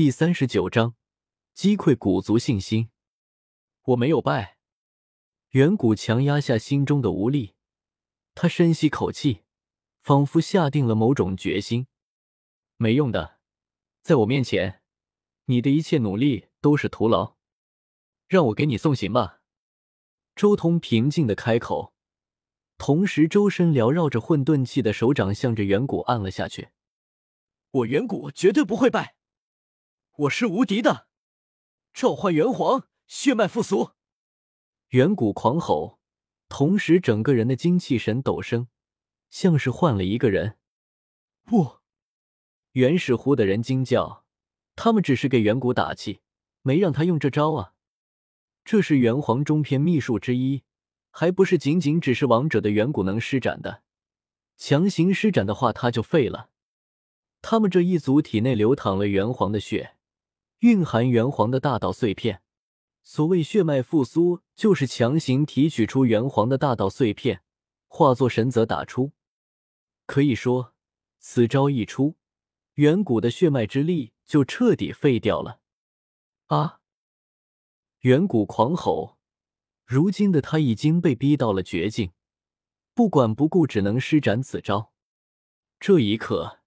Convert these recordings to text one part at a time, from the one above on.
第三十九章击溃古族信心。我没有败。远古强压下心中的无力，他深吸口气，仿佛下定了某种决心。没用的，在我面前，你的一切努力都是徒劳。让我给你送行吧。周通平静的开口，同时周身缭绕着混沌气的手掌向着远古按了下去。我远古绝对不会败，我是无敌的！召唤元皇，血脉复苏！远古狂吼，同时整个人的精气神陡升，像是换了一个人。不，原始湖的人惊叫，他们只是给远古打气，没让他用这招啊。这是元皇中篇秘术之一，还不是仅仅只是王者的远古能施展的。强行施展的话，他就废了。他们这一族体内流淌了元皇的血，蕴含元皇的大道碎片。所谓血脉复苏，就是强行提取出元皇的大道碎片，化作神则打出。可以说，此招一出，远古的血脉之力就彻底废掉了。啊！远古狂吼，如今的他已经被逼到了绝境，不管不顾，只能施展此招。这一刻。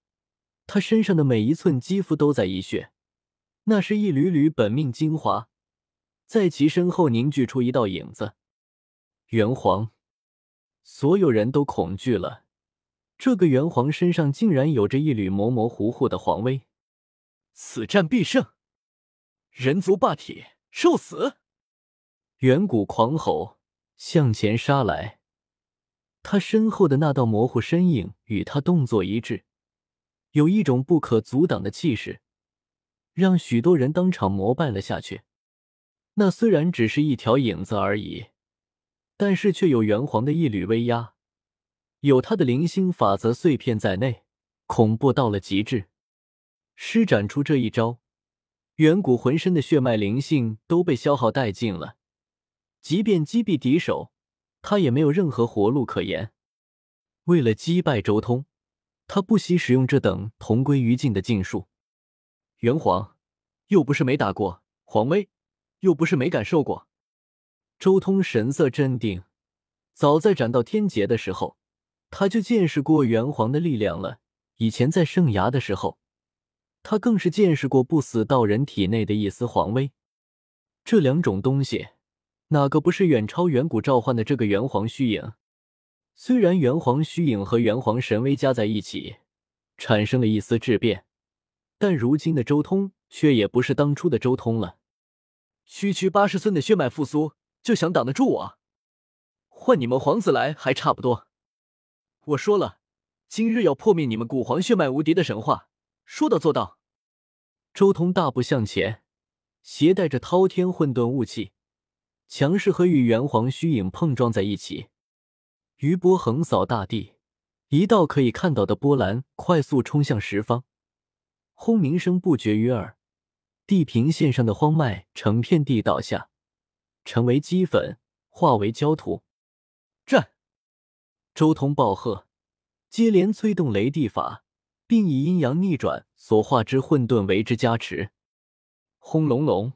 他身上的每一寸肌肤都在溢血，那是一缕缕本命精华，在其身后凝聚出一道影子。元皇，所有人都恐惧了。这个元皇身上竟然有着一缕模模糊糊的皇威，此战必胜！人族霸体，受死！远古狂吼，向前杀来。他身后的那道模糊身影与他动作一致。有一种不可阻挡的气势，让许多人当场膜拜了下去。那虽然只是一条影子而已，但是却有元皇的一缕威压，有他的灵星法则碎片在内，恐怖到了极致。施展出这一招，远古浑身的血脉灵性都被消耗殆尽了，即便击毙敌手，他也没有任何活路可言。为了击败周通。他不惜使用这等同归于尽的禁术。元皇，又不是没打过，皇威，又不是没感受过。周通神色镇定，早在斩到天劫的时候，他就见识过元皇的力量了。以前在圣崖的时候，他更是见识过不死道人体内的一丝皇威。这两种东西，哪个不是远超远古召唤的这个元皇虚影？虽然元皇虚影和元皇神威加在一起，产生了一丝质变，但如今的周通却也不是当初的周通了。区区八十寸的血脉复苏，就想挡得住我？换你们皇子来还差不多。我说了，今日要破灭你们古皇血脉无敌的神话，说到做到。周通大步向前，携带着滔天混沌雾气，强势和与元皇虚影碰撞在一起。余波横扫大地，一道可以看到的波澜快速冲向十方，轰鸣声不绝于耳，地平线上的荒脉成片地倒下，成为齑粉，化为焦土。战！周通暴喝，接连催动雷地法，并以阴阳逆转所化之混沌为之加持。轰隆隆，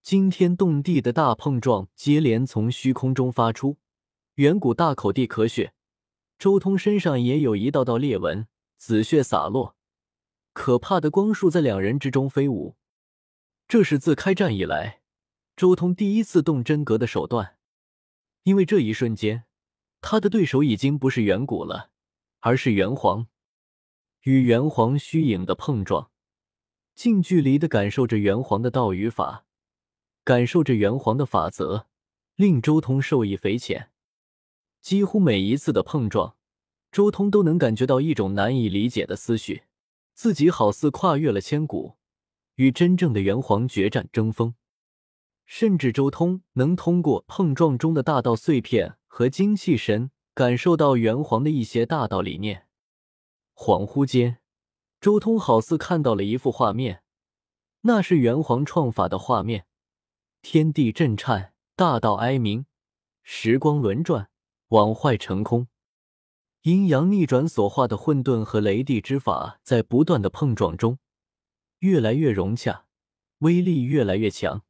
惊天动地的大碰撞接连从虚空中发出。远古大口地咳血，周通身上也有一道道裂纹，紫血洒落，可怕的光束在两人之中飞舞。这是自开战以来，周通第一次动真格的手段，因为这一瞬间，他的对手已经不是远古了，而是元皇。与元皇虚影的碰撞，近距离的感受着元皇的道与法，感受着元皇的法则，令周通受益匪浅。几乎每一次的碰撞，周通都能感觉到一种难以理解的思绪，自己好似跨越了千古，与真正的元皇决战争锋。甚至周通能通过碰撞中的大道碎片和精气神，感受到元皇的一些大道理念。恍惚间，周通好似看到了一幅画面，那是元皇创法的画面，天地震颤，大道哀鸣，时光轮转。往坏成空，阴阳逆转所化的混沌和雷地之法在不断的碰撞中，越来越融洽，威力越来越强，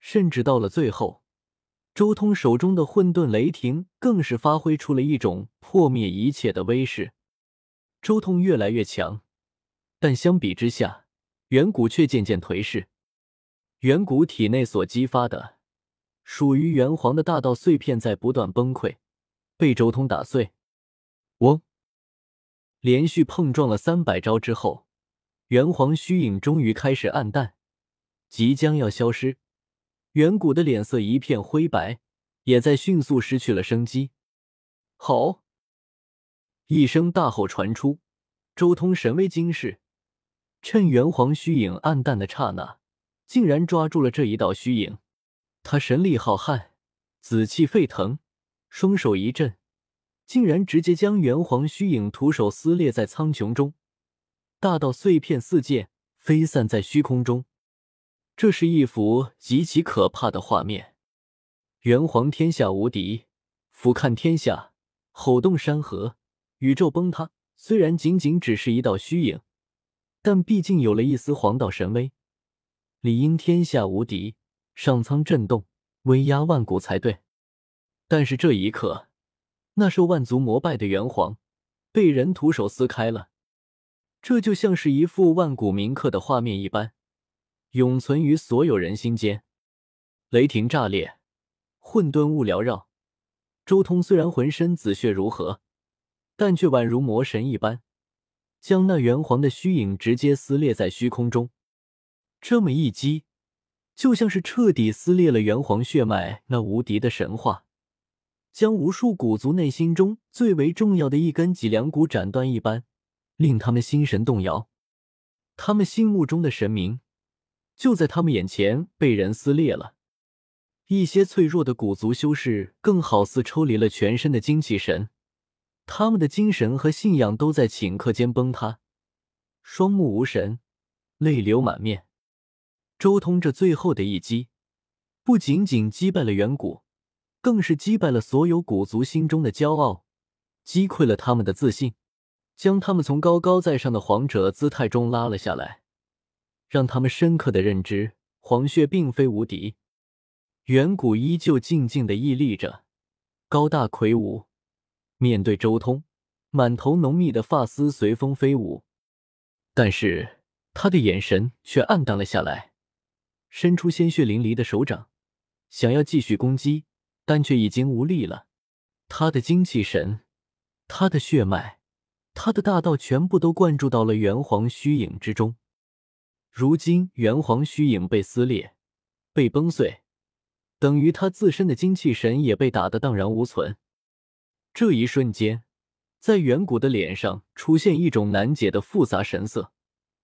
甚至到了最后，周通手中的混沌雷霆更是发挥出了一种破灭一切的威势。周通越来越强，但相比之下，远古却渐渐颓势。远古体内所激发的属于元皇的大道碎片在不断崩溃，被周通打碎。嗡！连续碰撞了三百招之后，元皇虚影终于开始暗淡，即将要消失。远古的脸色一片灰白，也在迅速失去了生机。吼！一声大吼传出，周通神威惊世，趁元皇虚影暗淡的刹那。竟然抓住了这一道虚影，他神力浩瀚，紫气沸腾，双手一震，竟然直接将元皇虚影徒手撕裂在苍穹中，大道碎片四溅，飞散在虚空中。这是一幅极其可怕的画面。元皇天下无敌，俯瞰天下，吼动山河，宇宙崩塌。虽然仅仅只是一道虚影，但毕竟有了一丝黄道神威。理应天下无敌，上苍震动，威压万古才对。但是这一刻，那受万族膜拜的元皇被人徒手撕开了，这就像是一幅万古铭刻的画面一般，永存于所有人心间。雷霆炸裂，混沌雾缭绕。周通虽然浑身紫血如何，但却宛如魔神一般，将那元皇的虚影直接撕裂在虚空中。这么一击，就像是彻底撕裂了元皇血脉那无敌的神话，将无数古族内心中最为重要的一根脊梁骨斩断一般，令他们心神动摇。他们心目中的神明，就在他们眼前被人撕裂了。一些脆弱的古族修士，更好似抽离了全身的精气神，他们的精神和信仰都在顷刻间崩塌，双目无神，泪流满面。周通这最后的一击，不仅仅击败了远古，更是击败了所有古族心中的骄傲，击溃了他们的自信，将他们从高高在上的皇者姿态中拉了下来，让他们深刻的认知黄血并非无敌。远古依旧静静的屹立着，高大魁梧，面对周通，满头浓密的发丝随风飞舞，但是他的眼神却暗淡了下来。伸出鲜血淋漓的手掌，想要继续攻击，但却已经无力了。他的精气神、他的血脉、他的大道，全部都灌注到了元皇虚影之中。如今元皇虚影被撕裂、被崩碎，等于他自身的精气神也被打得荡然无存。这一瞬间，在远古的脸上出现一种难解的复杂神色，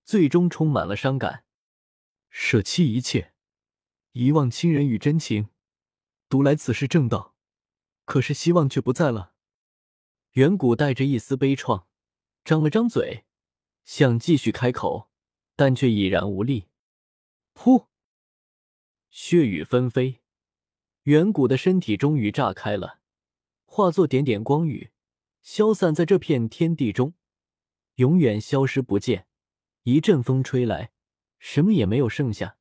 最终充满了伤感。舍弃一切，遗忘亲人与真情，独来此世正道。可是希望却不在了。远古带着一丝悲怆，张了张嘴，想继续开口，但却已然无力。噗！血雨纷飞，远古的身体终于炸开了，化作点点光雨，消散在这片天地中，永远消失不见。一阵风吹来。什么也没有剩下。